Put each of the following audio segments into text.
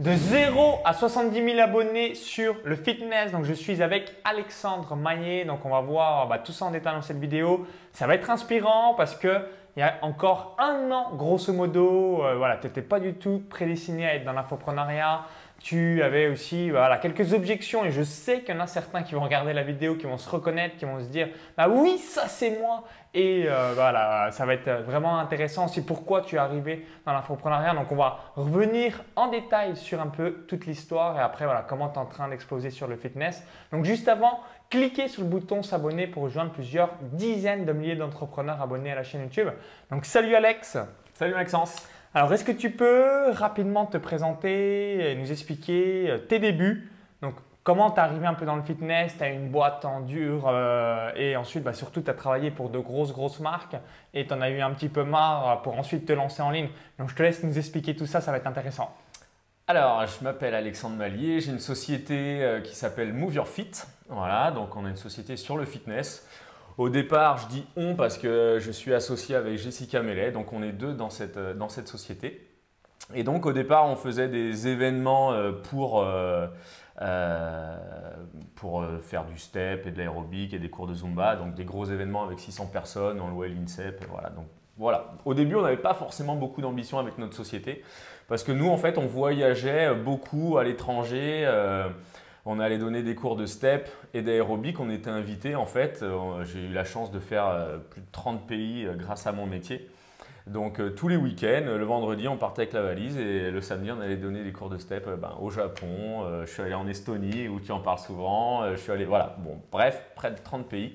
De 0 à 70 000 abonnés sur le fitness. Donc, je suis avec Alexandre Magnier. Donc, on va voir bah, tout ça en détail dans cette vidéo. Ça va être inspirant parce que il y a encore un an, grosso modo, euh, voilà, tu n'étais pas du tout prédestiné à être dans l'infoprenariat tu avais aussi voilà, quelques objections et je sais qu'il y en a certains qui vont regarder la vidéo, qui vont se reconnaître, qui vont se dire bah oui, ça c'est moi. Et euh, voilà, ça va être vraiment intéressant aussi pourquoi tu es arrivé dans l'infoprenariat. Donc on va revenir en détail sur un peu toute l'histoire et après voilà, comment tu es en train d'exploser sur le fitness. Donc juste avant, cliquez sur le bouton s'abonner pour rejoindre plusieurs dizaines de milliers d'entrepreneurs abonnés à la chaîne YouTube. Donc salut Alex. Salut Maxence. Alors, est-ce que tu peux rapidement te présenter et nous expliquer euh, tes débuts? Donc, comment tu arrivé un peu dans le fitness? Tu as une boîte en dur euh, et ensuite, bah, surtout, tu as travaillé pour de grosses, grosses marques et tu en as eu un petit peu marre pour ensuite te lancer en ligne. Donc, je te laisse nous expliquer tout ça, ça va être intéressant. Alors, je m'appelle Alexandre Mallier, j'ai une société euh, qui s'appelle Move Your Fit. Voilà, donc on a une société sur le fitness. Au départ, je dis on parce que je suis associé avec Jessica Mellet, donc on est deux dans cette, euh, dans cette société. Et donc au départ, on faisait des événements euh, pour, euh, pour faire du step et de l'aérobic et des cours de Zumba, donc des gros événements avec 600 personnes, on louait l'INSEP, voilà. Donc voilà. Au début, on n'avait pas forcément beaucoup d'ambition avec notre société parce que nous, en fait, on voyageait beaucoup à l'étranger on allait donner des cours de step et d'aérobic. On était invités en fait. Euh, j'ai eu la chance de faire euh, plus de 30 pays euh, grâce à mon métier. Donc tous les week-ends, le vendredi, on partait avec la valise et le samedi, on allait donner des cours de step ben, au Japon. je suis allé en Estonie où tu en parles souvent. je suis allé, voilà, bon, bref, près de 30 pays.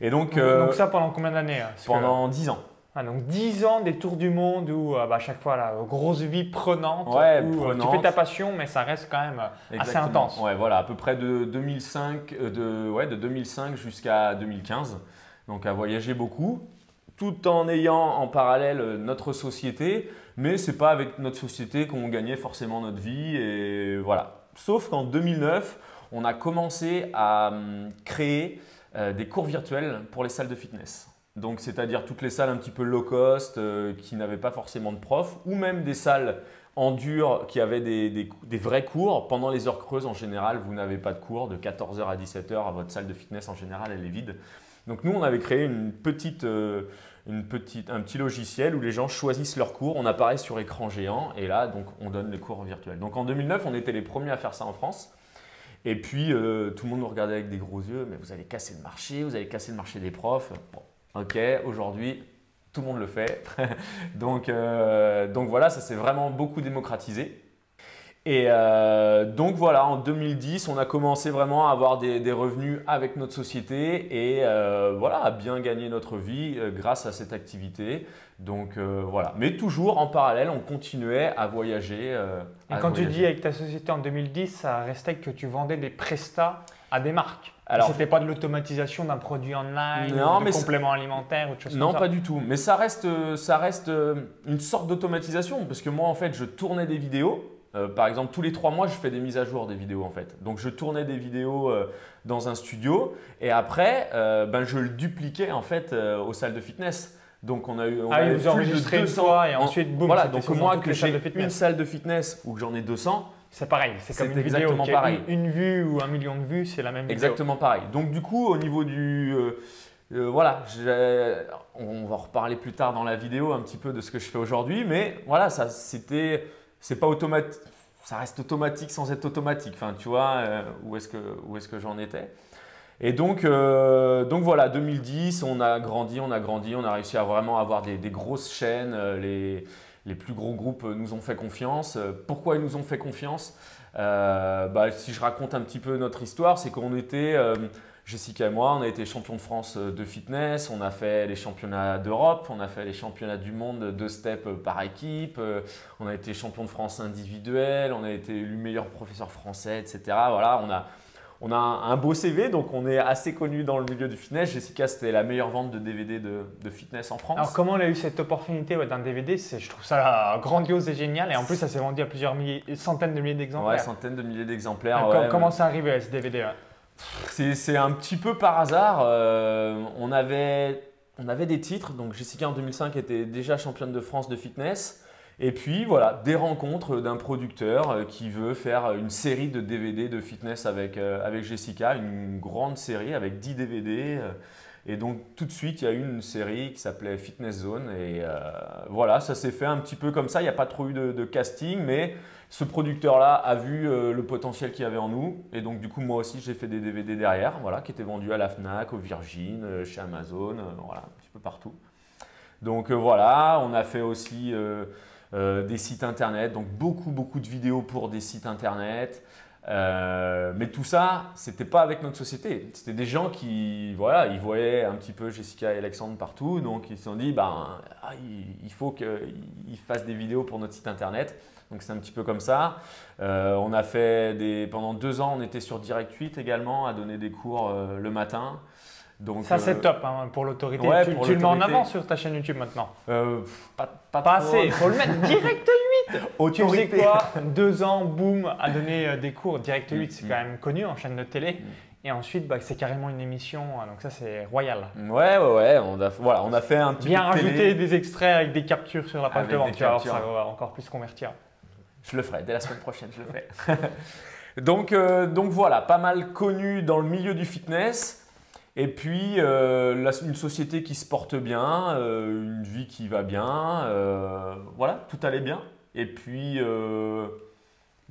Et donc, donc, ça pendant combien d'années hein, Pendant 10 ans. Ah, donc 10 ans des tours du monde où à bah, chaque fois la grosse vie prenante, ouais, où prenante. tu fais ta passion mais ça reste quand même assez intense. Ouais, voilà, à peu près de 2005, euh, de, ouais, de 2005 jusqu'à 2015. Donc à voyager beaucoup, tout en ayant en parallèle euh, notre société, mais c'est pas avec notre société qu'on gagnait forcément notre vie et voilà. Sauf qu'en 2009, on a commencé à hum, créer euh, des cours virtuels pour les salles de fitness. Donc, c'est-à-dire toutes les salles un petit peu low cost euh, qui n'avaient pas forcément de profs, ou même des salles en dur qui avaient des, vrais cours. Pendant les heures creuses, en général, vous n'avez pas de cours de 14h à 17h à votre salle de fitness. En général, elle est vide. Donc, nous, on avait créé une petite, euh, une petite, un petit logiciel où les gens choisissent leurs cours. On apparaît sur écran géant et là, donc, on donne les cours virtuels. Donc, en 2009, on était les premiers à faire ça en France. Et puis, euh, tout le monde nous regardait avec des gros yeux. Mais vous allez casser le marché, vous allez casser le marché des profs. Bon, Ok, aujourd'hui, tout le monde le fait. donc, euh, donc voilà, ça s'est vraiment beaucoup démocratisé. Et euh, donc voilà, en 2010, on a commencé vraiment à avoir des, revenus avec notre société et euh, voilà, à bien gagner notre vie grâce à cette activité. Donc voilà, mais toujours en parallèle, on continuait à voyager. et quand tu dis avec ta société en 2010, ça restait que tu vendais des prestats à des marques. Alors, c'était pas de l'automatisation d'un produit online, non, de complément alimentaire ou autre chose non, comme ça. Non, pas du tout. Mais ça reste, ça reste euh, une sorte d'automatisation parce que moi, en fait, je tournais des vidéos. Euh, par exemple, tous les trois mois, je fais des mises à jour des vidéos en fait. Donc, je tournais des vidéos euh, dans un studio et après, ben, je le dupliquais en fait aux salles de fitness. Donc, on a eu. On ah, vous enregistrez une fois et ensuite, boum, voilà. Donc, moi, que j'ai une salle de fitness ou que j'en ai 200, c'est pareil, c'est comme une vidéo qui pareil. Une, une, vue ou un million de vues, c'est la même vidéo. Exactement pareil. Donc du coup, au niveau du... Euh, euh, voilà, on va reparler plus tard dans la vidéo un petit peu de ce que je fais aujourd'hui, mais voilà, ça c'était, c'est pas automatique, ça reste automatique sans être automatique. Enfin, tu vois, euh, où est-ce que, où est-ce que j'en étais Et donc, donc voilà, 2010, on a grandi, on a grandi, on a réussi à vraiment avoir des, des grosses chaînes, les les plus gros groupes nous ont fait confiance. Pourquoi ils nous ont fait confiance? Euh, bah, Si je raconte un petit peu notre histoire, c'est qu'on était, euh, Jessica et moi, on a été champions de France de fitness, on a fait les championnats d'Europe, on a fait les championnats du monde de step par équipe, euh, on a été champion de France individuel, on a été élu meilleur professeur français, etc. Voilà, on a, on a un, beau CV, donc on est assez connu dans le milieu du fitness. Jessica, c'était la meilleure vente de DVD de, fitness en France. Alors comment on a eu cette opportunité d'un DVD Je trouve ça grandiose et génial. Et en plus, ça s'est vendu à plusieurs milliers, centaines de milliers d'exemplaires. Ouais, centaines de milliers d'exemplaires. comment ça arrivé ce DVD C'est un petit peu par hasard. Euh, on, avait, on avait des titres. Donc Jessica en 2005 était déjà championne de France de fitness. Et puis voilà, des rencontres d'un producteur euh, qui veut faire une série de DVD de fitness avec, euh, avec Jessica, une grande série avec 10 DVD. euh, Et donc tout de suite, il y a eu une série qui s'appelait Fitness Zone. Et voilà, ça s'est fait un petit peu comme ça. Il n'y a pas trop eu de, casting, mais ce producteur-là a vu le potentiel qu'il y avait en nous. Et donc du coup, moi aussi, j'ai fait des DVD derrière, voilà, qui étaient vendus à la FNAC, au Virgin, chez Amazon, voilà, un petit peu partout. Donc voilà, on a fait aussi euh, des sites internet, donc beaucoup beaucoup de vidéos pour des sites internet. Euh, mais tout ça, c'était pas avec notre société. C'était des gens qui, voilà, ils voyaient un petit peu Jessica et Alexandre partout, donc ils se sont dit, ben, ah, il, faut qu'ils fassent des vidéos pour notre site internet. Donc c'est un petit peu comme ça. Euh, on a fait des, pendant deux ans, on était sur Direct 8 également, à donner des cours le matin. Donc, Ça, c'est euh, top hein, pour l'autorité. ouais, tu pour tu le mets en avant sur ta chaîne YouTube maintenant. euh, pas, pas, Pas assez, il faut le mettre direct 8. Tu faisais Autorité. quoi Deux ans, boum, à donner euh, des cours. Direct 8, c'est Mm. quand même connu en chaîne de télé. Et ensuite, bah, c'est carrément une émission. hein, Donc ça, c'est royal. Ouais, ouais, ouais. On a, voilà, on a fait un petit Bien de télé. rajouter des extraits avec des captures sur la page de vente. Tu vas ça va encore plus convertir. Je le ferai, dès la semaine prochaine, je le ferai. donc, euh, donc voilà, pas mal connu dans le milieu du fitness. Et puis, euh, la- une société qui se porte bien, euh, une vie qui va bien. euh, voilà, tout allait bien. Et puis,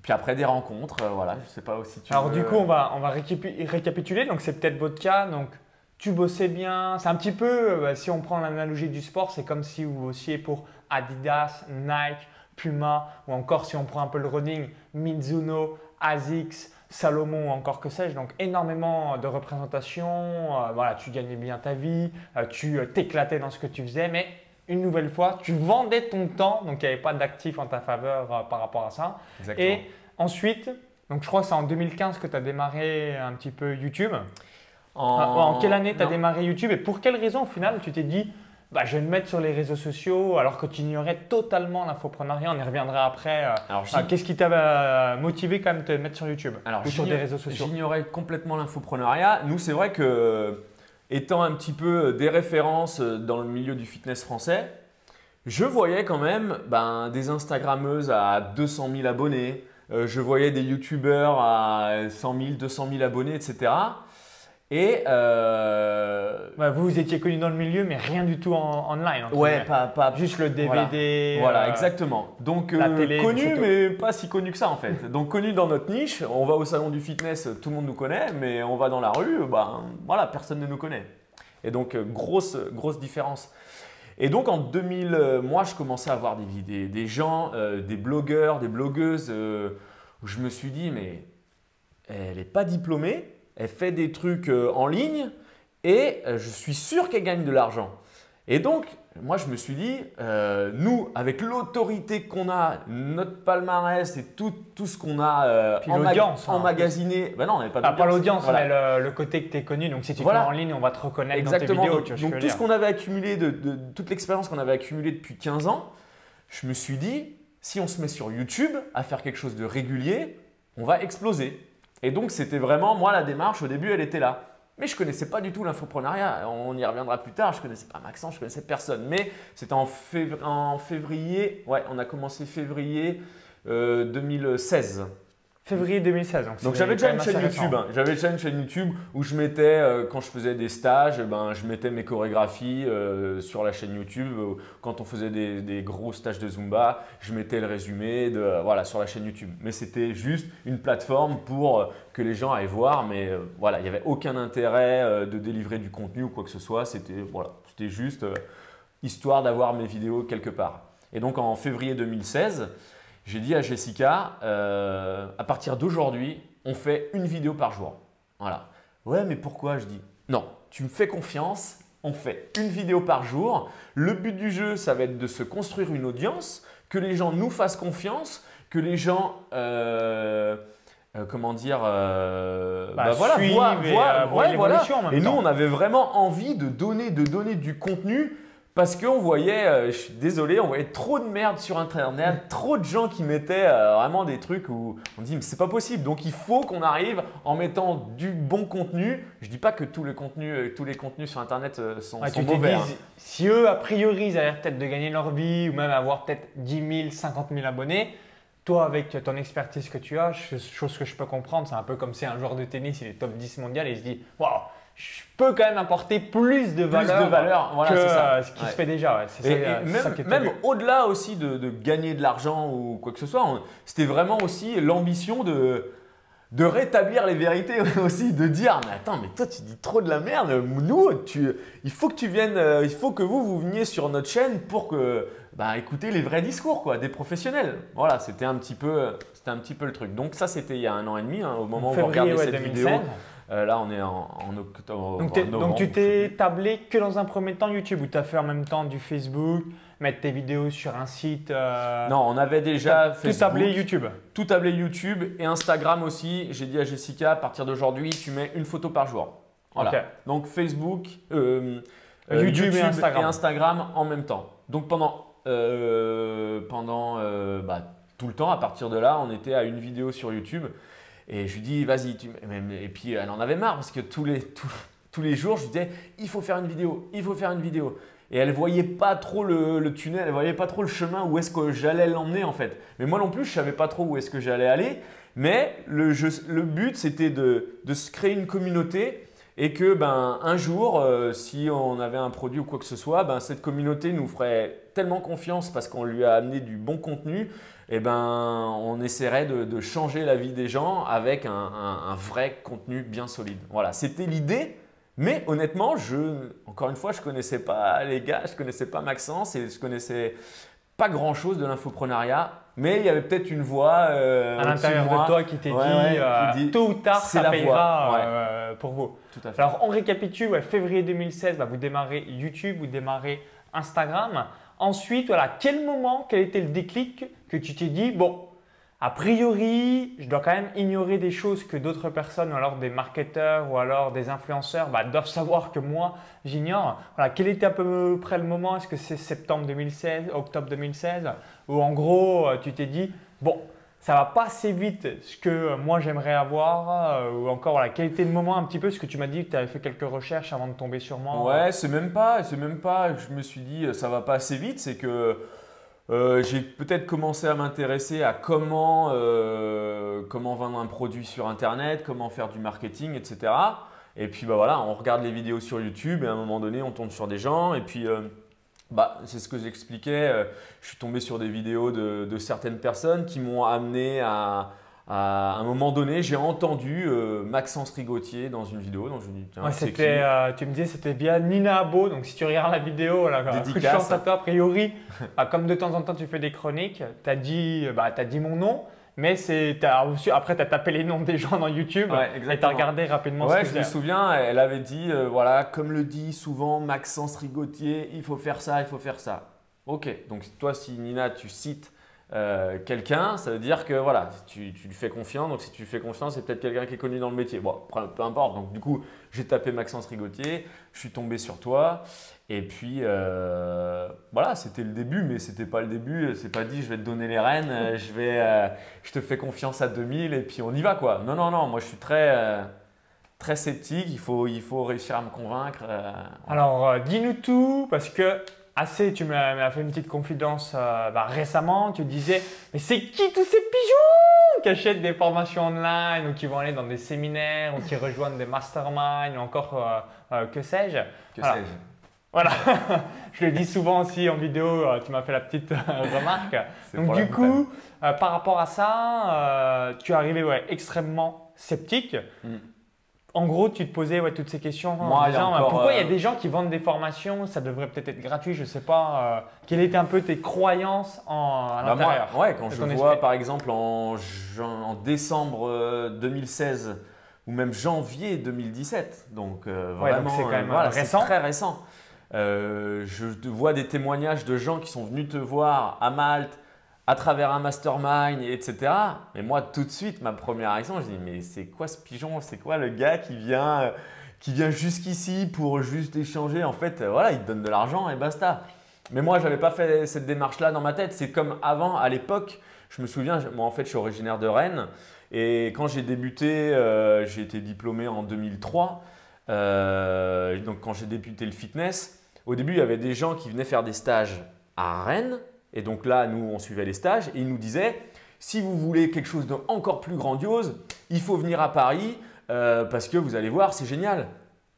puis après, des rencontres. voilà, je sais pas aussi tu Alors veux- du coup, on va, on va récapi- récapituler. Donc c'est peut-être votre cas. Donc tu bossais bien. C'est un petit peu, euh, si on prend l'analogie du sport, c'est comme si vous bossiez pour Adidas, Nike, Puma, ou encore si on prend un peu le running, Mizuno, Asics, Salomon encore que sais-je. Donc énormément de représentation. Euh, voilà, tu gagnais bien ta vie, euh, tu euh, t'éclatais dans ce que tu faisais, mais une nouvelle fois, tu vendais ton temps. Donc il n'y avait pas d'actif en ta faveur par rapport à ça. Exactement. Et ensuite, donc je crois que c'est en 2015 que tu as démarré un petit peu YouTube. en, En, quelle année tu as non. démarré YouTube et pour quelle raison au final tu t'es dit bah, je vais me mettre sur les réseaux sociaux alors que tu ignorais totalement l'infoprenariat On y reviendra après. euh, Alors, ah, Qu'est-ce qui t'a euh, motivé quand même de te mettre sur YouTube Alors, ou sur des réseaux sociaux? J'ignorais complètement l'infoprenariat. Nous, c'est vrai que, étant un petit peu des références dans le milieu du fitness français, je voyais quand même ben, des Instagrammeuses à 200 000 abonnés. euh, je voyais des YouTubeurs à 100 000, 200 000 abonnés, etc. Et euh, Ouais, Vous, vous étiez connu dans le milieu mais rien du tout en online. ouais, pas, pas, Juste le. DVD. Voilà, euh, exactement. Donc la euh, télé, connu, mais pas si connu que ça en fait. Donc connu dans notre niche. On va au salon du fitness, tout le monde nous connaît, mais on va dans la rue, ben voilà, personne ne nous connaît. Et donc euh, grosse grosse différence. Et donc en 2000, euh, moi je commençais à voir des des gens, des blogueurs, des blogueuses, où je me suis dit mais elle n'est pas diplômée, elle fait des trucs euh, en ligne et euh, je suis sûr qu'elle gagne de l'argent. Et donc, moi, je me suis dit, euh, nous, avec l'autorité qu'on a, notre palmarès et tout, tout ce qu'on a euh, Puis emma- l'audience, hein, emmagasiné. Ben non, on n'avait pas Ah, pas l'audience, Voilà. mais le, le côté que tu es connu. Donc si tu Voilà. en ligne, on va te reconnaître Exactement. dans tes vidéos. Donc, tu donc tout ce qu'on avait accumulé, de, de- toute l'expérience qu'on avait accumulée depuis 15 ans, je me suis dit, si on se met sur YouTube à faire quelque chose de régulier, on va exploser. Et donc c'était vraiment, moi la démarche au début elle était là. Mais je connaissais pas du tout l'infoprenariat, on y reviendra plus tard, je connaissais pas Maxence, je connaissais personne. Mais c'était en, fév- en février, ouais, on a commencé février euh, 2016. Février 2016. Donc, Donc j'avais déjà une chaîne. YouTube. hein. J'avais déjà une chaîne YouTube où je mettais, euh, quand je faisais des stages, ben, je mettais mes chorégraphies euh, sur la chaîne YouTube. Euh, Quand on faisait des, des gros stages de Zumba, je mettais le résumé de, euh, voilà, sur la chaîne YouTube. Mais c'était juste une plateforme pour que les gens aillent voir. Mais voilà, il n'y avait aucun intérêt de délivrer du contenu ou quoi que ce soit. C'était voilà, juste histoire d'avoir mes vidéos quelque part. Et donc en février 2016, j'ai dit à Jessica, euh, à partir d'aujourd'hui, on fait une vidéo par jour. Voilà. Ouais, mais pourquoi Je dis, non, tu me fais confiance, on fait une vidéo par jour. Le but du jeu, ça va être de se construire une audience, que les gens nous fassent confiance, que les gens, euh, euh, comment dire, euh, Bah, bah voilà, voient- et, voient- euh, ouais, voilà. Et nous, on avait vraiment envie de donner, de donner du contenu Parce qu'on voyait, euh, je suis désolé, on voyait trop de merde sur Internet, trop de gens qui mettaient euh, vraiment des trucs où on dit mais c'est pas possible. Donc il faut qu'on arrive en mettant du bon contenu. Je dis pas que tous les contenus, euh, tous les contenus sur Internet sont, tu mauvais. hein. si eux, a priori, ils avaient peut-être de gagner leur vie ou même avoir peut-être 10 000, 50 000 abonnés, toi, avec ton expertise que tu as, ch- chose que je peux comprendre, c'est un peu comme si un joueur de tennis, il est top 10 mondial et il se dit Waouh, je peux quand même apporter plus de Plus valeur, de valeur, voilà, que c'est ça. euh, ce qui Ouais. se fait déjà. ouais. Et, ça, même, au-delà aussi de, de gagner de l'argent ou quoi que ce soit, c'était vraiment aussi l'ambition de, de rétablir les vérités aussi, de dire mais attends mais toi tu dis trop de la merde, nous tu, il faut que tu viennes, euh, il faut que vous vous veniez sur notre chaîne pour que bah, écouter les vrais discours quoi, des professionnels. Voilà, c'était un petit peu, c'était un petit peu le truc. Donc ça c'était il y a un an et demi, hein, au moment où vous regardez ouais, cette 2016. vidéo. Euh, là on est en, en octobre. Donc, en novembre, donc tu t'es tablé que dans un premier temps YouTube ou tu as fait en même temps du Facebook, mettre tes vidéos sur un site euh, Non, on avait déjà Tout tablé YouTube. tout tablé YouTube et Instagram aussi. J'ai dit à Jessica, à partir d'aujourd'hui, tu mets une photo par jour. Voilà. Donc Facebook, euh, YouTube et Instagram. Instagram en même temps. Donc pendant, pendant bah, tout le temps, à partir de là, on était à une vidéo sur YouTube. Et je lui dis, vas-y. tu- Et puis elle en avait marre parce que tous les, tous, tous les jours, je disais, il faut faire une vidéo, il faut faire une vidéo. Et elle voyait pas trop le, tunnel, elle voyait pas trop le chemin où est-ce que j'allais l'emmener en fait. Mais moi non plus, je savais pas trop où est-ce que j'allais aller. Mais le, le but, c'était de, de se créer une communauté et que ben, un jour, euh, si on avait un produit ou quoi que ce soit, ben, cette communauté nous ferait tellement confiance parce qu'on lui a amené du bon contenu, et ben, on essaierait de, de changer la vie des gens avec un, un- un vrai contenu bien solide. Voilà, c'était l'idée. Mais honnêtement, je, encore une fois, je connaissais pas les gars, je connaissais pas Maxence et je connaissais pas grand chose de l'infoprenariat. Mais il y avait peut-être une voix euh, à l'intérieur de toi qui t'est Ouais, dit, euh, dit, tôt ou tard ça la payera ouais. euh, pour vous. Tout à fait. Alors on récapitule, ouais, février 2016, bah, vous démarrez YouTube, vous démarrez Instagram. Ensuite, voilà, quel moment, quel était le déclic que tu t'es dit, bon, a priori, je dois quand même ignorer des choses que d'autres personnes, ou alors des marketeurs, ou alors des influenceurs, bah, doivent savoir que moi, j'ignore. Voilà, quel était à peu près le moment? Est-ce que c'est septembre 2016, octobre 2016 Ou en gros, euh, tu t'es dit, bon, ça va pas assez vite ce que euh, moi j'aimerais avoir euh, ou encore voilà quel était le moment un petit peu ce que tu m'as dit que tu avais fait quelques recherches avant de tomber sur moi Ouais, c'est même pas, c'est même pas. Je me suis dit, euh, ça va pas assez vite. C'est que euh, j'ai peut-être commencé à m'intéresser à comment, euh, comment vendre un produit sur Internet, comment faire du marketing, etc. Et puis bah voilà, on regarde les vidéos sur YouTube et à un moment donné, on tombe sur des gens. Et puis euh, bah, c'est ce que j'expliquais. euh, je suis tombé sur des vidéos de, de certaines personnes qui m'ont amené à, à un moment donné, j'ai entendu euh, Maxence Rigotier dans une vidéo. Donc je me dis, tiens, Ouais, c'était, euh, tu me disais c'était via Nina Abo, donc si tu regardes la vidéo, quoi, coup de chance à toi a priori, bah, comme de temps en temps tu fais des chroniques, tu as dit, bah, t'as dit mon nom, mais c'est, après tu as tapé les noms des gens dans YouTube Ouais, et tu as regardé rapidement Ouais, ce je que me c'est. souviens, elle avait dit, euh, voilà, comme le dit souvent Maxence Rigotier, il faut faire ça, il faut faire ça. Ok, donc toi, si Nina, tu cites euh, quelqu'un, ça veut dire que voilà, tu, tu lui fais confiance. Donc si tu lui fais confiance, c'est peut-être quelqu'un qui est connu dans le métier. Bon, peu peu importe. Donc du coup, j'ai tapé Maxence Rigotier, je suis tombé sur toi. Et puis euh, voilà, c'était le début, mais c'était pas le début. C'est pas dit, je vais te donner les rênes, euh, je vais, euh, je te fais confiance à 2000 et puis on y va quoi. Non, non, non, moi je suis très, euh, très sceptique. Il faut, il faut réussir à me convaincre. Alors, dis-nous tout, parce que assez, tu m'as fait une petite confidence bah, récemment. Tu disais, mais c'est qui tous ces pigeons qui achètent des formations online ou qui vont aller dans des séminaires ou qui rejoignent des masterminds ou encore que sais-je? Que sais-je? Voilà, je le dis souvent aussi en vidéo, euh, tu m'as fait la petite euh, remarque. Donc du coup, euh, par rapport à ça, euh, tu es arrivé ouais, extrêmement sceptique. Mm. En gros, tu te posais ouais, toutes ces questions Moi, disant encore, pourquoi il y a des gens qui vendent des formations, ça devrait peut-être être gratuit, je sais pas. quelles étaient un peu tes croyances en, à Bah, l'intérieur? ouais, quand je vois esprit. par exemple en, en décembre euh, 2016 ou même janvier 2017, donc vraiment, c'est quand même, voilà, c'est récent. très récent. Euh, je vois des témoignages de gens qui sont venus te voir à Malte à travers un mastermind, etc. Mais moi, tout de suite, ma première réaction, je dis mais c'est quoi ce pigeon? C'est quoi le gars qui vient, euh, qui vient jusqu'ici pour juste échanger? En fait, euh, voilà, il te donne de l'argent et basta. Mais moi, je n'avais pas fait cette démarche-là dans ma tête. C'est comme avant, à l'époque, je me souviens, moi en fait, je suis originaire de Rennes. Et quand j'ai débuté, j'ai été diplômé en 2003. Euh, donc quand j'ai débuté le fitness, au début, il y avait des gens qui venaient faire des stages à Rennes. Et donc là, nous, on suivait les stages et ils nous disaient, si vous voulez quelque chose d'encore plus grandiose, il faut venir à Paris euh, parce que vous allez voir, c'est génial.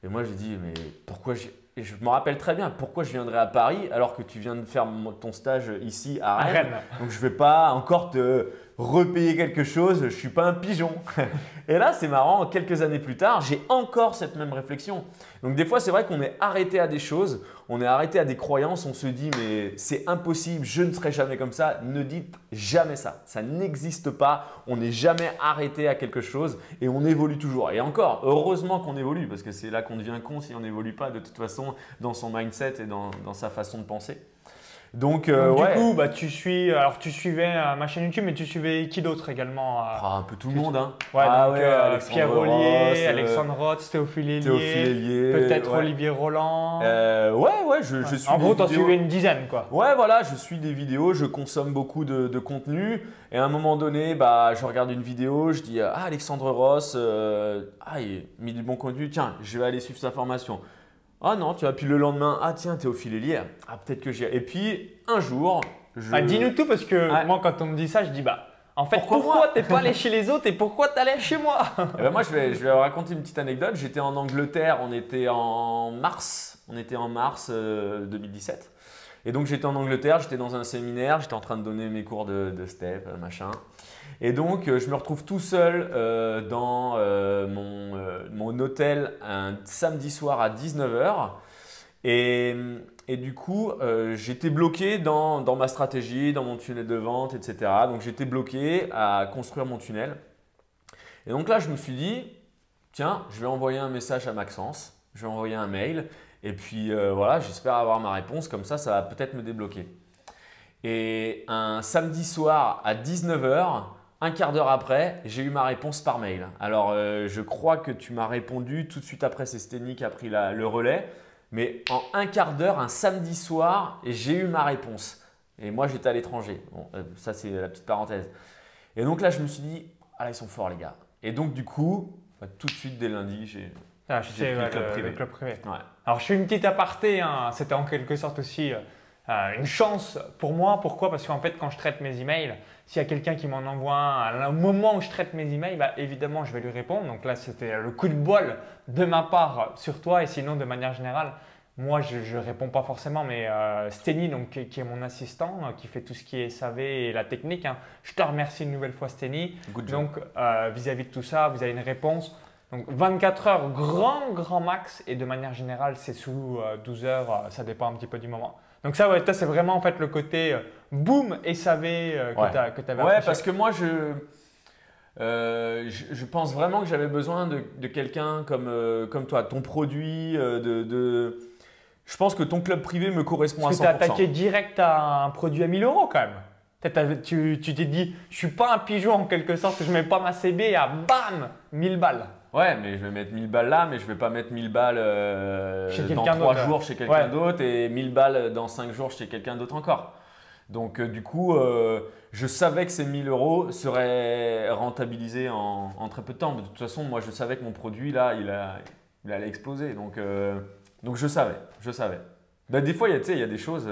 Et moi, j'ai dit, mais pourquoi et je me rappelle très bien pourquoi je viendrais à Paris alors que tu viens de faire ton stage ici à Rennes? Donc je ne vais pas encore te repayer quelque chose, je suis pas un pigeon. Et là, c'est marrant, quelques années plus tard, j'ai encore cette même réflexion. Donc des fois, c'est vrai qu'on est arrêté à des choses, on est arrêté à des croyances, on se dit mais c'est impossible, je ne serai jamais comme ça. Ne dites jamais ça, ça n'existe pas, on n'est jamais arrêté à quelque chose et on évolue toujours. Et encore, heureusement qu'on évolue parce que c'est là qu'on devient con si on n'évolue pas de toute façon dans son mindset et dans sa façon de penser. Donc, euh, du coup, bah, tu suis, alors tu suivais euh, ma chaîne YouTube, mais tu suivais qui d'autre également euh, ah, Un peu tout le monde. Hein. Ouais, ah, donc, Pierre Rollier, Alexandre Roth, Théophile Hélier, peut-être Olivier Roland. ouais, ouais, je, je suis. En gros, tu en suivais une dizaine, quoi. Ouais, voilà, je suis des vidéos, je consomme beaucoup de, de, contenu. Et à un moment donné, bah, je regarde une vidéo, je dis Ah, Alexandre Ross, ah, il a mis du bon contenu, tiens, je vais aller suivre sa formation. Ah non, tu vois, puis le lendemain, ah tiens, Théophile Hélier, ah peut-être que j'ai. Et puis un jour, je. Ah, dis-nous tout parce que moi, quand on me dit ça, je dis bah. En fait, pourquoi, t'es pas allé chez les autres et pourquoi t'allais chez moi? Eh ben Moi, je vais, je vais raconter une petite anecdote. J'étais en Angleterre, on était en mars, on était en mars 2017. Euh, et donc j'étais en Angleterre, j'étais dans un séminaire, j'étais en train de donner mes cours de, de step, euh, machin. Et donc, euh, je me retrouve tout seul euh, dans euh, mon, hôtel un samedi soir à 19h. Et, du coup, j'étais bloqué dans, ma stratégie, dans mon tunnel de vente, etc. Donc, j'étais bloqué à construire mon tunnel. Et donc là, je me suis dit, tiens, je vais envoyer un message à Maxence, je vais envoyer un mail. Et puis voilà, j'espère avoir ma réponse, comme ça, ça va peut-être me débloquer. Et un samedi soir à 19h, un quart d'heure après, j'ai eu ma réponse par mail. Alors, euh, je crois que tu m'as répondu tout de suite après, c'est Sténie qui a pris le relais. Mais en un quart d'heure, un samedi soir, j'ai eu ma réponse. Et moi, j'étais à l'étranger. Bon, euh, ça, c'est la petite parenthèse. Et donc là, je me suis dit, ah là, ils sont forts, les gars. Et donc, du coup, bah, tout de suite, dès lundi, j'ai ah, le, club privé. Alors, je fais une petite aparté. Hein. C'était en quelque sorte aussi euh, une chance pour moi. Pourquoi? Parce qu'en fait, quand je traite mes emails, s'il y a quelqu'un qui m'en envoie un, au moment où je traite mes emails, bah, évidemment, je vais lui répondre. Donc là, c'était le coup de bol de ma part sur toi. Et sinon, de manière générale, moi, je ne réponds pas forcément, mais euh, Steny, donc, qui, est mon assistant, euh, qui fait tout ce qui est SAV et la technique, hein, je te remercie une nouvelle fois, Steny. Donc, euh, vis-à-vis de tout ça, vous avez une réponse. Donc, 24 heures, grand, grand max. Et de manière générale, c'est sous 12 heures, ça dépend un petit peu du moment. Donc ça, ouais, c'est vraiment en fait le côté euh, boom SAV euh, que tu avais Ouais, parce que moi, euh, je, je, pense vraiment que j'avais besoin de, de quelqu'un comme, comme toi. Ton produit, de, de, Je pense que ton club privé me correspond parce à 100%. tu as attaqué direct à un produit à 1000 euros quand même. Tu t'es dit, je suis pas un pigeon en quelque sorte, je mets pas ma CB à bam, 1000 balles. Ouais, mais je vais mettre 1000 balles là, mais je vais pas mettre 1000 balles euh, dans 3 jours chez quelqu'un d'autre et 1000 balles dans 5 jours chez quelqu'un d'autre encore. Donc euh, du coup, euh, je savais que ces 1000 euros seraient rentabilisés en, très peu de temps. De toute façon, moi, je savais que mon produit là, il, a, il allait exploser. Donc, donc je savais, je savais. Ben, des fois, il y, a, il y a des choses,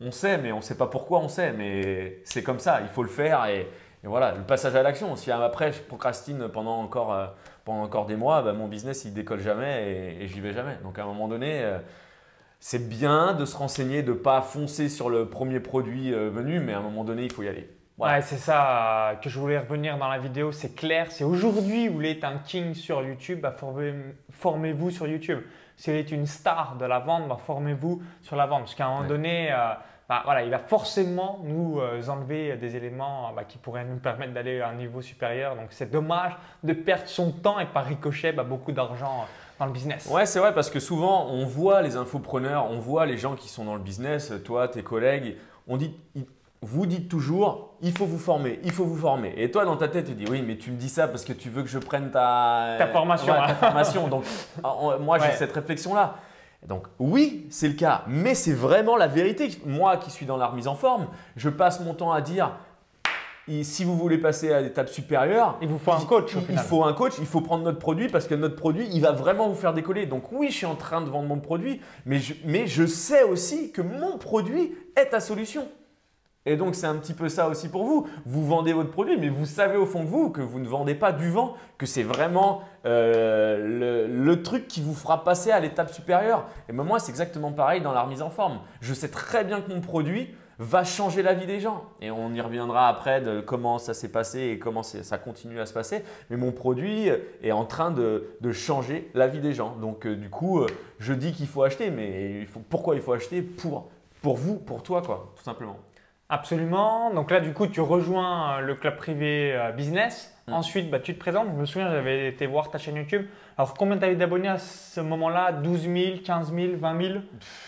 on sait, mais on ne sait pas pourquoi on sait, mais c'est comme ça, il faut le faire et, et voilà, le passage à l'action. Si après je procrastine pendant encore pendant encore des mois, bah, mon business il décolle jamais et, j'y vais jamais. Donc à un moment donné, euh, c'est bien de se renseigner, de ne pas foncer sur le premier produit euh, venu, mais à un moment donné, il faut y aller. Ouais, c'est ça euh, que je voulais revenir dans la vidéo, c'est clair. C'est aujourd'hui vous êtes un king sur YouTube, bah, formez-vous sur YouTube. Si vous êtes une star de la vente, bah, formez-vous sur la vente. Parce qu'à un moment donné, bah, voilà, il va forcément nous euh, enlever des éléments bah, qui pourraient nous permettre d'aller à un niveau supérieur. Donc c'est dommage de perdre son temps et par ricochet bah, beaucoup d'argent euh, dans le business. Ouais, c'est vrai parce que souvent on voit les infopreneurs, on voit les gens qui sont dans le business, toi, tes collègues, on dit vous dites toujours, il faut vous former, il faut vous former. Et toi, dans ta tête, tu dis, oui, mais tu me dis ça parce que tu veux que je prenne ta, Ta formation, Ouais, hein. ta formation. Donc, moi, j'ai Ouais. cette réflexion-là. Donc, oui, c'est le cas, mais c'est vraiment la vérité. Moi qui suis dans la remise en forme, je passe mon temps à dire, si vous voulez passer à l'étape supérieure, Il vous faut un coach au il, il final. faut un coach, il faut prendre notre produit parce que notre produit, il va vraiment vous faire décoller. Donc oui, je suis en train de vendre mon produit, mais je, mais je sais aussi que mon produit est ta solution. Et donc c'est un petit peu ça aussi pour vous. Vous vendez votre produit, mais vous savez au fond de vous que vous ne vendez pas du vent, que c'est vraiment euh, le, truc qui vous fera passer à l'étape supérieure. Et ben moi, c'est exactement pareil dans la remise en forme. Je sais très bien que mon produit va changer la vie des gens. Et on y reviendra après de comment ça s'est passé et comment ça continue à se passer. Mais mon produit est en train de, changer la vie des gens. Donc euh, du coup, euh, je dis qu'il faut acheter, mais pourquoi il faut acheter pour, pour vous, pour toi, quoi, tout simplement. Absolument. Donc là, du coup, tu rejoins euh, le club privé euh, business. Mm. Ensuite, bah, tu te présentes. Je me souviens, j'avais été voir ta chaîne YouTube. Alors, combien tu avais d'abonnés à ce moment-là? 12 000, 15 000, 20 000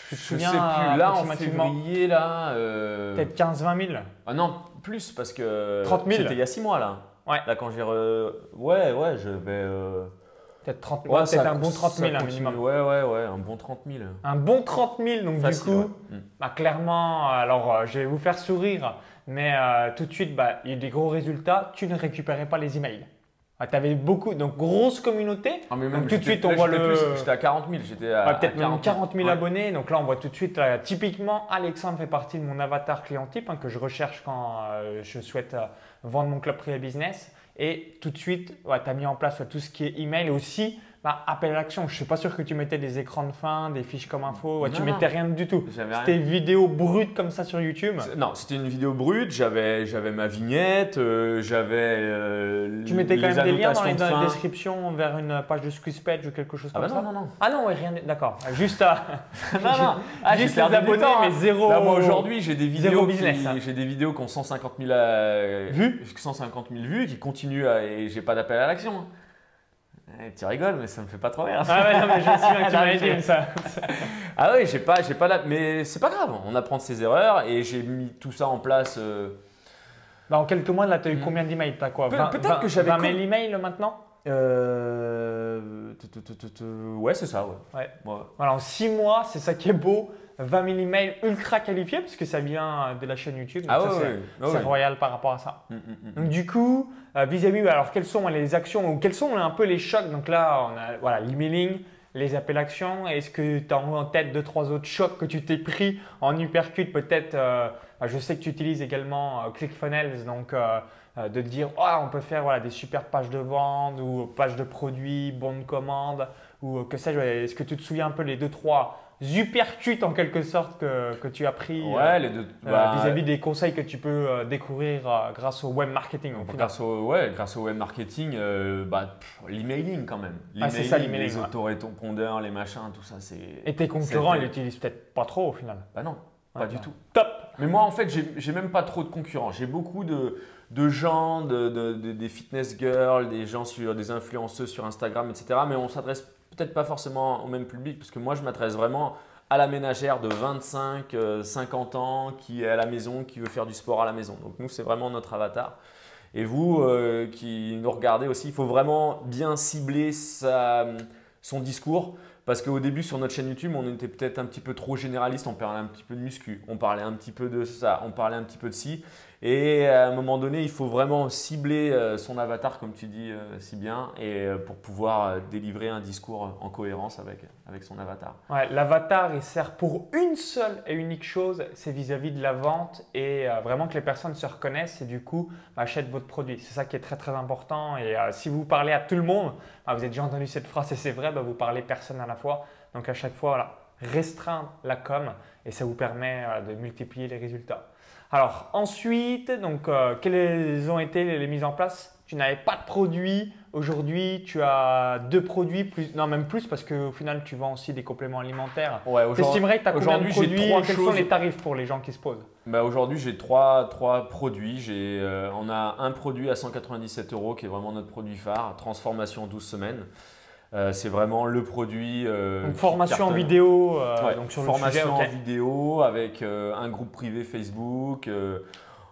Tu te Je souviens sais plus, là en février, là. euh, Peut-être 15 20 000 Ah non, plus parce que 30 000. c'était il y a 6 mois là. Ouais. Là quand j'ai re... ouais ouais je vais euh, Peut-être 30 ouais, peut-être un bon 30 000 ça un minimum. Ouais ouais ouais un bon 30 000. Un bon 30 000. Donc, Facile, du coup, ouais. Mm. bah, clairement, alors euh, je vais vous faire sourire, mais euh, tout de suite, bah, il y a des gros résultats. Tu ne récupérais pas les emails. Tu avais beaucoup, donc grosse communauté. Ah, mais Donc, tout de suite, on là, voit le- J'étais à 40 000, j'étais à, Ouais, à peut-être même 40 000 Ouais. abonnés. Donc là, on voit tout de suite, euh, typiquement, Alexandre fait partie de mon avatar client type hein, que je recherche quand euh, je souhaite euh, vendre mon club privé business. Et tout de suite, ouais, tu as mis en place tout ce qui est email et aussi bah, appel à l'action. Je ne suis pas sûr que tu mettais des écrans de fin, des fiches comme info. Ouais, tu Non, non. mettais rien du tout. C'était vidéo brute comme ça sur YouTube. Non, c'était une vidéo brute, j'avais j'avais ma vignette, euh, j'avais euh, Tu mettais quand même des liens dans les, dans les descriptions vers une page de Squeeze Page ou quelque chose Ah comme bah ça non non non. Ah non, ouais, rien. D'accord. Juste à. non, non. Ah, Juste les abonnés, temps, hein. mais zéro. Là, moi aujourd'hui, j'ai des vidéos hein. j'ai des vidéos qui ont 150 000 euh, Vues 150 000 vues qui continuent à, et j'ai pas d'appel à l'action. Eh, tu rigoles, mais ça me fait pas trop rire. Ah ouais, non, mais je me souviens que tu m'avais dit ça. Ah oui, j'ai pas, j'ai pas la- mais c'est pas grave. On apprend de ses erreurs et j'ai mis tout ça en place. euh, Bah, en quelques mois, là, tu as eu Hmm. combien d'emails T'as quoi Pe- 20 peut-être 20 que j'avais 20 com- 000 emails maintenant? Euh, Ouais, c'est ça, ouais. Ouais. Ouais. Voilà, en 6 mois, c'est ça qui est beau. 20 000 emails ultra qualifiés, parce que ça vient de la chaîne YouTube. donc Ah ça, ouais, c'est royal par rapport à ça. Mm, mm, mm. Donc du coup, euh, vis-à-vis, alors quelles sont les actions ou quels sont un peu les chocs? Donc là, on a voilà, l'emailing, les appels actions. Est-ce que tu as en tête deux, trois autres chocs que tu t'es pris en uppercut? Peut-être, euh, bah, je sais que tu utilises également euh, ClickFunnels, donc euh, euh, de te dire, Ah, on peut faire voilà, des super pages de vente ou pages de produits, bons de commande ou euh, que sais-je. Est-ce que tu te souviens un peu les deux, trois uppercuts en quelque sorte que, que tu as pris euh, Ouais, euh, bah, vis-à-vis des conseils que tu peux euh, découvrir grâce au web marketing au. Grâce au, ouais, grâce au web marketing, bah, l'emailing quand même. Ah, c'est ça, l'emailing, Les ouais. autorépondeurs, les machins, tout ça, c'est. Et tes concurrents, ils l'utilisent peut-être pas trop au final. Bah non, pas du tout. Top Mais moi, en fait, j'ai- j'ai même pas trop de concurrents. J'ai beaucoup de, de gens, de, de- de- des fitness girls, des gens sur des influenceuses sur Instagram, etc. Mais on s'adresse peut-être pas forcément au même public parce que moi, je m'adresse vraiment à la ménagère de 25, euh, 50 ans qui est à la maison, qui veut faire du sport à la maison. Donc nous, c'est vraiment notre avatar. Et vous euh, qui nous regardez aussi, il faut vraiment bien cibler son discours. Parce qu'au début, sur notre chaîne YouTube, on était peut-être un petit peu trop généraliste. On parlait un petit peu de muscu, on parlait un petit peu de ça, on parlait un petit peu de ci. Et à un moment donné, il faut vraiment cibler euh, son avatar, comme tu dis euh, si bien, et euh, pour pouvoir délivrer un discours en cohérence avec, avec son avatar. Ouais, L'avatar, il sert pour une seule et unique chose, c'est vis-à-vis de la vente et vraiment que les personnes se reconnaissent et du coup bah, achètent votre produit. C'est ça qui est très très important. Et si vous parlez à tout le monde, bah, vous avez déjà entendu cette phrase et c'est vrai, bah, vous parlez personne à la fois. Donc à chaque fois, voilà, restreindre la com et ça vous permet de multiplier les résultats. Alors ensuite, donc, euh, quelles ont été les, les mises en place? Tu n'avais pas de produit. Aujourd'hui, tu as deux produits, plus, non même plus parce qu'au final, tu vends aussi des compléments alimentaires. Ouais, que tu as combien de aujourd'hui, produits? Quels sont les tarifs pour les gens qui se posent? Bah, Aujourd'hui, j'ai trois, trois produits. J'ai, euh, on a un produit à 197 euros qui est vraiment notre produit phare, transformation en 12 semaines. Euh, c'est vraiment le produit. euh, Donc formation en vidéo, euh, Ouais, donc sur formation le sujet. en vidéo avec un groupe privé Facebook.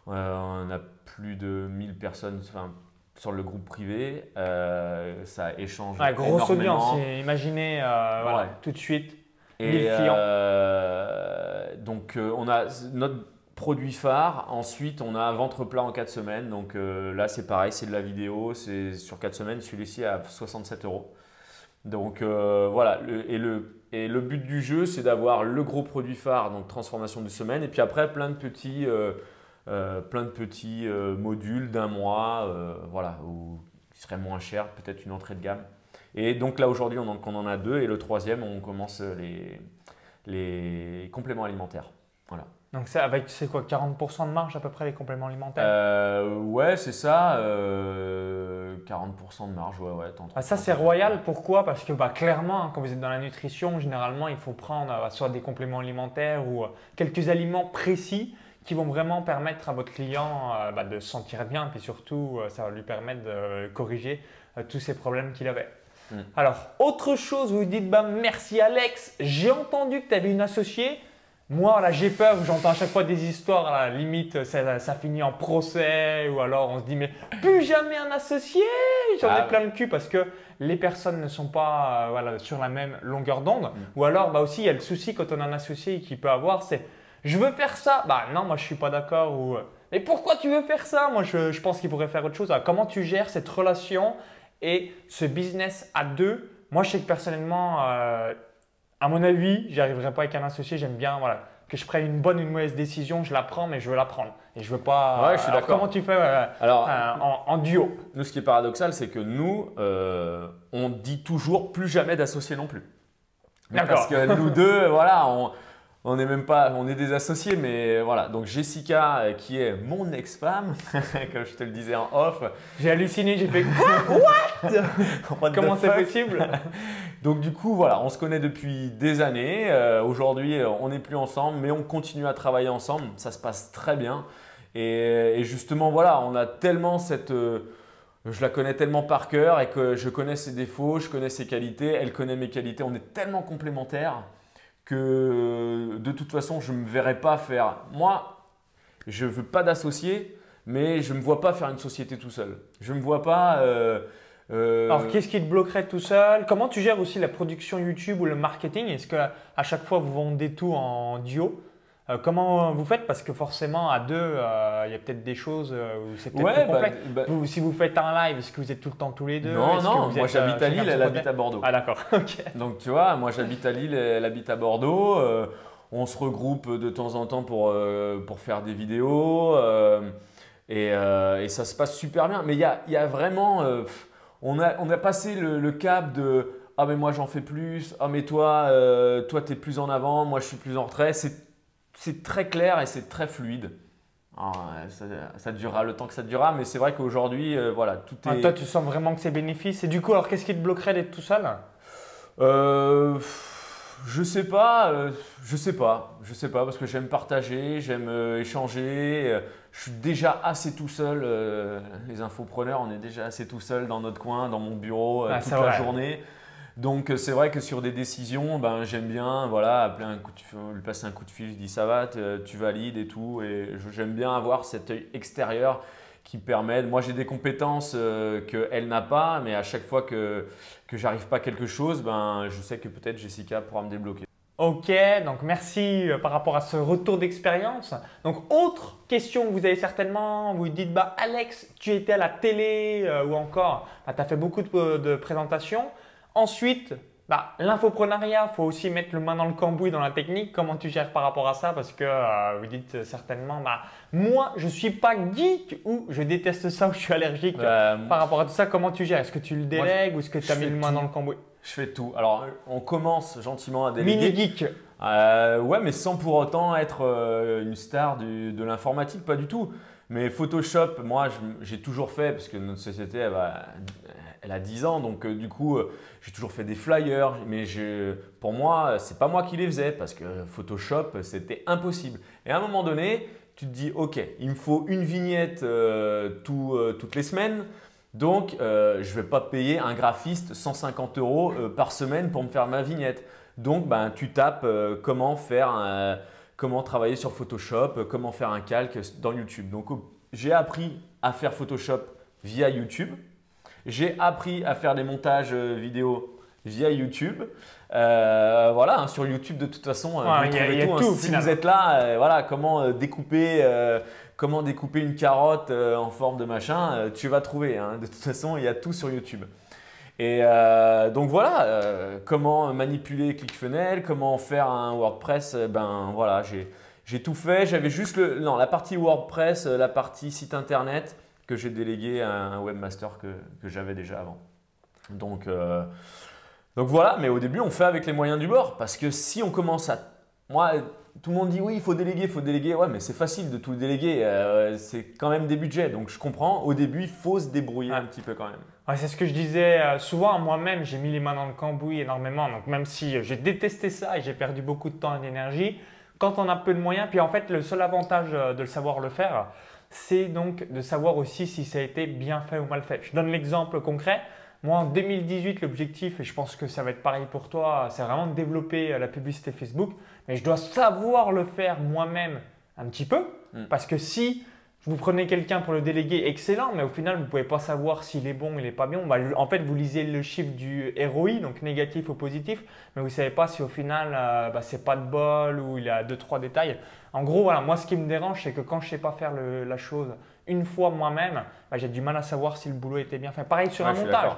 on a plus de 1000 personnes sur le groupe privé. ça échange. Ouais, grosse énormément. audience, imaginez voilà, tout de suite. Et donc, on a notre produit phare. Ensuite, on a ventre plat en 4 semaines. Donc là, c'est pareil, c'est de la vidéo. C'est sur 4 semaines, celui-ci à 67 euros. Donc voilà, et le et le but du jeu, c'est d'avoir le gros produit phare, donc transformation de semaine, et puis après plein de petits, euh, euh, plein de petits euh, modules d'un mois, voilà, qui serait moins cher, peut-être une entrée de gamme. Et donc là aujourd'hui, on, on, en a deux, et le troisième, on commence les, les compléments alimentaires. Voilà. Donc c'est avec c'est quoi 40% de marge à peu près les compléments alimentaires? Euh, Ouais, c'est ça. 40% euh, de marge, ouais, ouais. Ah, ça c'est royal. Pourquoi? Parce que bah, clairement, hein, quand vous êtes dans la nutrition, généralement, il faut prendre euh, soit des compléments alimentaires ou quelques aliments précis qui vont vraiment permettre à votre client bah, de se sentir bien, puis surtout, ça va lui permettre de corriger tous ces problèmes qu'il avait. Hmm. Alors, autre chose, vous dites bah, merci Alex, j'ai entendu que tu avais une associée. Moi, là, j'ai peur, j'entends à chaque fois des histoires, à la limite, ça, finit en procès, ou alors on se dit, mais plus jamais un associé J'en ai ah. plein le cul parce que les personnes ne sont pas euh, voilà, sur la même longueur d'onde. Mm. Ou alors, bah aussi, il y a le souci quand on a un associé qui peut avoir, c'est je veux faire ça. Bah non, moi je suis pas d'accord. Ou mais pourquoi tu veux faire ça? Moi je, je pense qu'il pourrait faire autre chose. comment tu gères cette relation et ce business à deux? Moi je sais que personnellement, euh, à mon avis, j'y arriverai pas avec un associé. J'aime bien voilà, que je prenne une bonne ou une mauvaise décision, je la prends, mais je veux la prendre. Et je veux pas. Ouais, je suis d'accord. Comment tu fais euh, Alors, euh, en, duo? Nous, ce qui est paradoxal, c'est que nous, euh, on dit toujours plus jamais d'associés non plus. Parce que nous deux, voilà, on, on n'est même pas, on est des associés, mais voilà. Donc Jessica, qui est mon ex-femme, comme je te le disais en off. J'ai halluciné, j'ai fait quoi? What? Comment c'est possible? Donc du coup, voilà, on se connaît depuis des années. Euh, aujourd'hui, on n'est plus ensemble, mais on continue à travailler ensemble. Ça se passe très bien. Et, justement, voilà, on a tellement cette euh, je la connais tellement par cœur et que je connais ses défauts, je connais ses qualités, elle connaît mes qualités, on est tellement complémentaires que de toute façon, je ne me verrais pas faire. Moi, je ne veux pas d'associé, mais je ne me vois pas faire une société tout seul. Je ne me vois pas. Euh, euh, Alors, qu'est-ce qui te bloquerait tout seul? Comment tu gères aussi la production YouTube ou le marketing? Est-ce qu'à chaque fois, vous vendez tout en duo? Euh, comment vous faites? Parce que forcément, à deux, euh, il y a peut-être des choses où c'est peut-être plus bah, complexe. Bah si vous faites un live, est-ce que vous êtes tout le temps tous les deux? Non, non, moi j'habite à Lille, elle habite à Bordeaux. Ah d'accord, ok. Donc tu vois, moi j'habite à Lille, elle habite à Bordeaux. on se regroupe de temps en temps pour, pour faire des vidéos. Et, et, ça se passe super bien. Mais il y a, y a, vraiment... on, a, on a passé le, le cap de... Ah mais moi j'en fais plus, ah mais toi, toi tu es plus en avant, moi je suis plus en retrait. C'est très clair et c'est très fluide. Ah, ça, durera le temps que ça durera, mais c'est vrai qu'aujourd'hui, euh, voilà, tout ah, est. toi, tu sens vraiment que c'est bénéfice. Et du coup, alors, qu'est-ce qui te bloquerait d'être tout seul? Euh, Je sais pas, euh, je sais pas, je sais pas parce que j'aime partager, j'aime euh, échanger. Je suis déjà assez tout seul. les infopreneurs, on est déjà assez tout seul dans notre coin, dans mon bureau toute la journée. Donc c'est vrai que sur des décisions, ben, j'aime bien voilà, appeler un coup de, lui passer un coup de fil, je dis ça va, tu valides et tout. Et j'aime bien avoir cet œil extérieur qui permet. Moi j'ai des compétences euh, qu'elle n'a pas, mais à chaque fois que, que j'arrive pas à quelque chose, ben, je sais que peut-être Jessica pourra me débloquer. Ok, donc merci euh, par rapport à ce retour d'expérience. Donc autre question que vous avez certainement, vous dites bah Alex, tu étais à la télé euh, ou encore, bah, tu as fait beaucoup de, de présentations. Ensuite, bah, l'infoprenariat, il faut aussi mettre le main dans le cambouis dans la technique. Comment tu gères par rapport à ça? Parce que euh, vous dites certainement, bah, moi, je ne suis pas geek ou je déteste ça ou je suis allergique. Par rapport à tout ça, comment tu gères? Est-ce que tu le délègues ou est-ce que tu as mis le main dans le cambouis? Je fais tout. Alors, on commence gentiment à déléguer. Mini geek euh, Ouais, mais sans pour autant être euh, une star de l'informatique, pas du tout. Mais Photoshop, moi, j'ai toujours fait, parce que notre société, elle, elle a 10 ans, donc euh, du coup, j'ai toujours fait des flyers, mais pour moi, c'est pas moi qui les faisais parce que Photoshop, c'était impossible. Et à un moment donné, tu te dis, ok, il me faut une vignette toutes les semaines, donc je ne vais pas payer un graphiste 150 euros par semaine pour me faire ma vignette. Donc, ben, tu tapes comment faire comment travailler sur Photoshop, comment faire un calque dans YouTube. Donc j'ai appris à faire Photoshop via YouTube. J'ai appris à faire des montages vidéo via YouTube. Euh, voilà, hein, sur YouTube de toute façon, vous trouvez tout. Hein. si vous êtes là, euh, voilà, comment euh, découper, comment découper une carotte en forme de machin, tu vas trouver. Hein. De toute façon, il y a tout sur YouTube. Et donc voilà, comment manipuler ClickFunnels, comment faire un WordPress, ben voilà, j'ai tout fait. J'avais juste le, non, la partie WordPress, la partie site internet que j'ai délégué à un webmaster que, que j'avais déjà avant. Donc donc voilà, mais au début, on fait avec les moyens du bord. Parce que si on commence à. Moi, tout le monde dit oui, il faut déléguer, il faut déléguer. Ouais, mais c'est facile de tout déléguer. Euh, c'est quand même des budgets. Donc je comprends. Au début, il faut se débrouiller un petit peu quand même. Ouais, c'est ce que je disais euh, souvent. Moi-même, j'ai mis les mains dans le cambouis énormément. Donc même si j'ai détesté ça et j'ai perdu beaucoup de temps et d'énergie, quand on a peu de moyens, puis en fait, le seul avantage euh, de le savoir le faire, c'est donc de savoir aussi si ça a été bien fait ou mal fait. Je donne l'exemple concret. Moi, en 2018, l'objectif, et je pense que ça va être pareil pour toi, c'est vraiment de développer euh, la publicité Facebook. Mais je dois savoir le faire moi-même un petit peu. Mm. Parce que si vous prenez quelqu'un pour le déléguer, excellent, mais au final, vous ne pouvez pas savoir s'il est bon ou il n'est pas bien. Bah, en fait, vous lisez le chiffre du ROI, donc négatif ou positif, mais vous ne savez pas si au final, euh, bah, c'est pas de bol ou il a deux, trois détails. En gros, voilà, moi, ce qui me dérange, c'est que quand je ne sais pas faire la chose une fois moi-même, bah, j'ai du mal à savoir si le boulot était bien fait. Pareil sur un montage.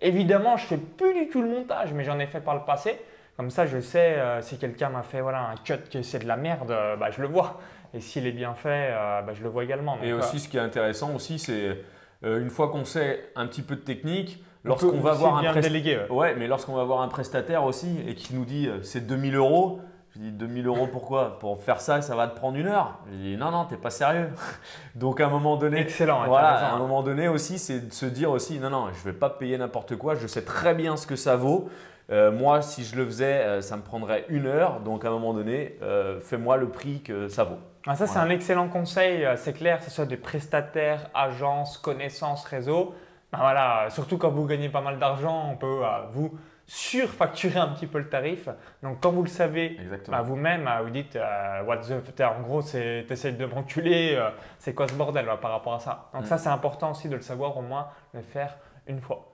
Évidemment, je fais plus du tout le montage, mais j'en ai fait par le passé. Comme ça, je sais euh, si quelqu'un m'a fait voilà, un cut que c'est de la merde, euh, bah, je le vois. Et s'il est bien fait, euh, bah, je le vois également. et aussi, ce qui est intéressant aussi, c'est une fois qu'on sait un petit peu de technique, lorsqu'on va voir un prestataire, ouais. mais lorsqu'on va voir un prestataire aussi et qui nous dit c'est 2000 euros, je dis 2000 euros pourquoi? Pour faire ça, ça va te prendre une heure. Je dis non, non, t'es pas sérieux. Donc à un moment donné, excellent. Voilà, à un moment donné aussi, c'est de se dire aussi non, non, je vais pas payer n'importe quoi. Je sais très bien ce que ça vaut. Euh, moi, si je le faisais, euh, ça me prendrait une heure. Donc à un moment donné, euh, fais-moi le prix que ça vaut. Ah, ça, c'est un excellent conseil. C'est clair, que ce soit des prestataires, agences, connaissances, réseaux. Ben voilà, surtout quand vous gagnez pas mal d'argent, on peut vous surfacturer un petit peu le tarif. Donc, quand vous le savez, bah, vous-même, vous dites euh, What the En gros, tu essaies de m'enculer, euh, c'est quoi ce bordel par rapport à ça? Donc, ça, mm. c'est important aussi de le savoir, au moins le faire une fois.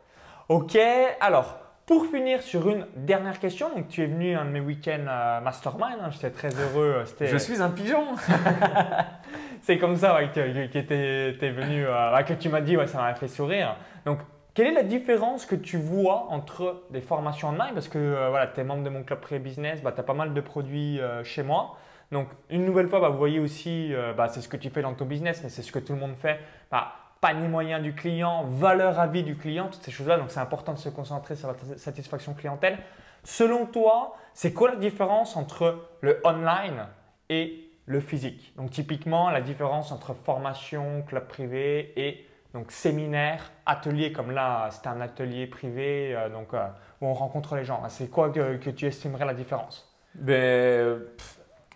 Ok, alors. Pour finir sur une dernière question, donc tu es venu un de mes week-ends mastermind, hein, j'étais très heureux. Je suis un pigeon. c'est comme ça que, tu es, venu, que tu m'as dit, ouais, ça m'a fait sourire. Donc quelle est la différence que tu vois entre des formations online? Parce que euh, voilà, tu es membre de mon club pré-business, bah, tu as pas mal de produits euh, chez moi. Donc, une nouvelle fois, bah, vous voyez aussi, euh, bah, c'est ce que tu fais dans ton business, mais c'est ce que tout le monde fait. Bah, panier moyen du client, valeur à vie du client, toutes ces choses-là. Donc, c'est important de se concentrer sur la satisfaction clientèle. Selon toi, c'est quoi la différence entre le online et le physique? Donc, typiquement, la différence entre formation, club privé et donc séminaire, atelier, comme là c'était un atelier privé euh, donc, euh, où on rencontre les gens. C'est quoi que, tu estimerais la différence? Ben,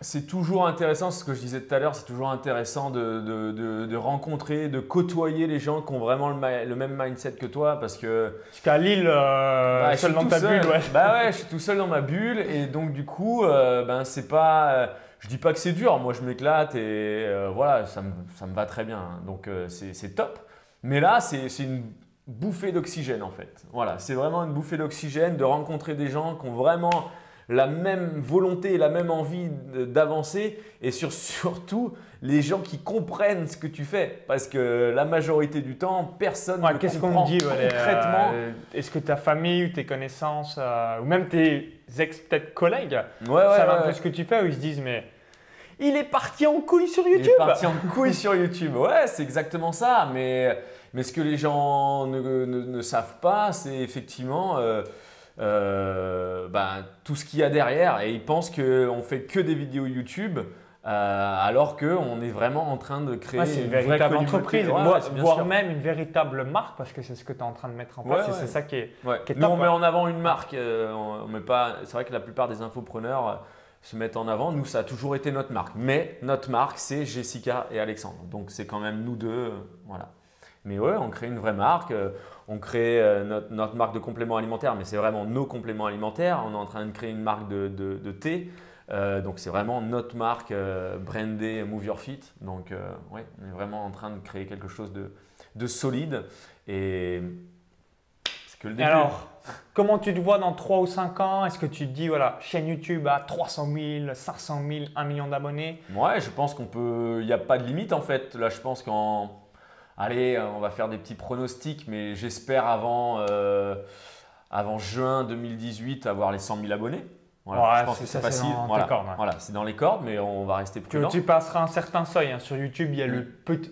C'est toujours intéressant, ce que je disais tout à l'heure, c'est toujours intéressant de, de, de, rencontrer, de côtoyer les gens qui ont vraiment le, le même mindset que toi parce que... Parce qu'à Lille, euh, bah, seul dans ta bulle, ouais. Bah ouais, je suis tout seul dans ma bulle et donc du coup, ben, c'est pas... je dis pas que c'est dur, moi je m'éclate et voilà, ça me, ça me, va très bien. Donc c'est top. Mais là, c'est une bouffée d'oxygène en fait. Voilà, c'est vraiment une bouffée d'oxygène de rencontrer des gens qui ont vraiment la même volonté la même envie d'avancer et surtout les gens qui comprennent ce que tu fais parce que la majorité du temps personne ne qu'est-ce qu'on dit concrètement euh, est-ce que ta famille ou tes connaissances euh, ou même tes ex peut-être collègues ouais, savent un peu ce que tu fais ou ils se disent mais il est parti en couille sur YouTube. Il est parti en couille sur YouTube. Ouais, c'est exactement ça. Mais, mais ce que les gens ne, ne, savent pas, c'est effectivement euh, euh, ben, tout ce qu'il y a derrière. Et ils pensent qu'on fait que des vidéos YouTube. Euh, alors qu'on est vraiment en train de créer une, véritable entreprise, voire même une véritable marque, parce que c'est ce que tu es en train de mettre en place. c'est ça qui est, qui est Nous, on met en avant une marque. on, met pas. C'est vrai que la plupart des infopreneurs se mettent en avant. Nous, ça a toujours été notre marque. Mais notre marque, c'est Jessica et Alexandre. Donc, c'est quand même nous deux. Euh, voilà. Mais ouais, on crée une vraie marque. Euh, on crée euh, notre, marque de compléments alimentaires, mais c'est vraiment nos compléments alimentaires. On est en train de créer une marque de, thé. donc c'est vraiment notre marque brandée Move Your Fit. Donc ouais, on est vraiment en train de créer quelque chose de, de solide. Et c'est que le début. Alors, comment tu te vois dans 3 ou 5 ans? Est-ce que tu te dis, voilà, chaîne YouTube à 300 000, 500 000, 1 million d'abonnés? Ouais, je pense qu'on peut. Il n'y a pas de limite en fait. Là, je pense qu'en. Allez, on va faire des petits pronostics, mais j'espère avant, euh, avant juin 2018 avoir les 100 000 abonnés. Voilà, je pense que c'est facile. Voilà, voilà c'est dans les cordes, mais on va rester prudent. Tu, tu passeras un certain seuil. Hein. Sur YouTube, il y a le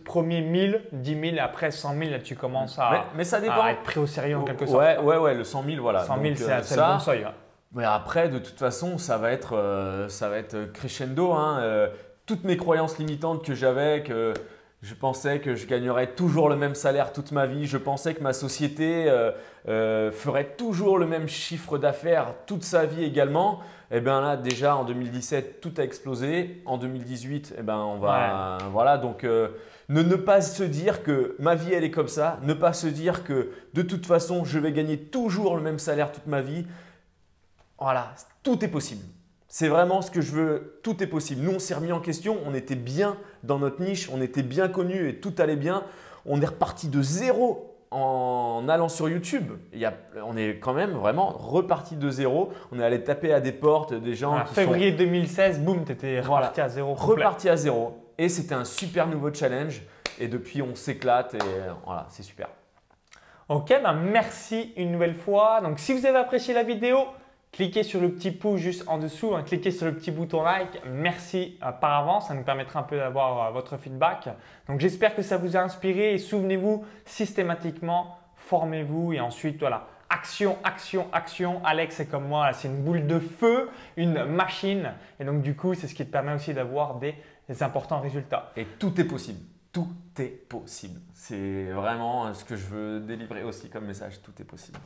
premier 1000, 10 000, après 100 000, là, tu commences à, mais, ça dépend. être pris au sérieux en quelque sorte. Ouais, ouais, ouais, le 100 000, voilà. 100 000, euh, c'est le bon seuil. Mais après, de toute façon, ça va être, euh, ça va être crescendo. Hein. Euh, toutes mes croyances limitantes que j'avais, que je pensais que je gagnerais toujours le même salaire toute ma vie. Je pensais que ma société euh, euh, ferait toujours le même chiffre d'affaires toute sa vie également. Et eh bien là, déjà en 2017, tout a explosé. En 2018, eh ben, on va. Voilà, donc euh, ne, ne pas se dire que ma vie, elle est comme ça. Ne pas se dire que de toute façon, je vais gagner toujours le même salaire toute ma vie. Voilà, tout est possible. C'est vraiment ce que je veux. Tout est possible. Nous, on s'est remis en question. On était bien dans notre niche. On était bien connus et tout allait bien. On est reparti de zéro en allant sur YouTube. Il on est quand même vraiment reparti de zéro. On est allé taper à des portes des gens. En février 2016, boum, tu étais reparti à zéro. Reparti à zéro. Et c'était un super nouveau challenge. Et depuis, on s'éclate et voilà, c'est super. Ok, ben merci une nouvelle fois. Donc, si vous avez apprécié la vidéo, Cliquez sur le petit pouce juste en dessous, hein, cliquez sur le petit bouton like. Merci euh, par avance, ça nous permettra un peu d'avoir euh, votre feedback. Donc j'espère que ça vous a inspiré et souvenez-vous systématiquement, formez-vous et ensuite voilà, action, action, action. Alex est comme moi, c'est une boule de feu, une machine et donc du coup c'est ce qui te permet aussi d'avoir des, des importants résultats. Et tout est possible. Tout est possible. C'est vraiment euh, ce que je veux délivrer aussi comme message. Tout est possible.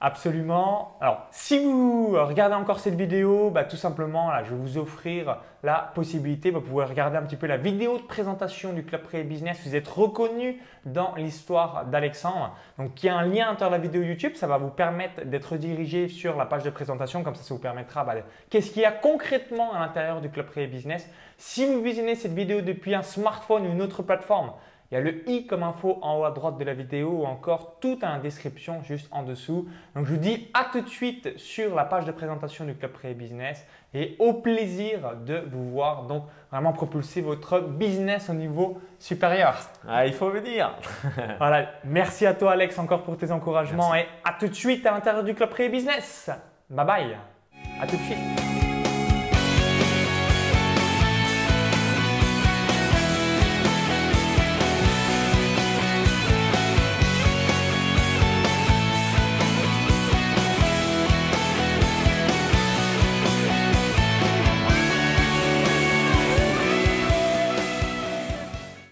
Absolument. Alors, si vous regardez encore cette vidéo, bah, tout simplement, là, je vais vous offrir la possibilité, vous pouvez regarder un petit peu la vidéo de présentation du Club Pré Business. Vous êtes reconnu dans l'histoire d'Alexandre. Donc, il y a un lien entre la vidéo YouTube. Ça va vous permettre d'être dirigé sur la page de présentation. Comme ça, ça vous permettra bah, qu'est-ce qu'il y a concrètement à l'intérieur du Club Pré Business. Si vous visionnez cette vidéo depuis un smartphone ou une autre plateforme, il y a le i comme info en haut à droite de la vidéo ou encore tout en description juste en dessous. Donc je vous dis à tout de suite sur la page de présentation du Club Pré Business et au plaisir de vous voir donc vraiment propulser votre business au niveau supérieur. Ah, il faut venir. voilà, merci à toi Alex encore pour tes encouragements et à tout de suite à l'intérieur du Club Pré Business. Bye bye. À tout de suite.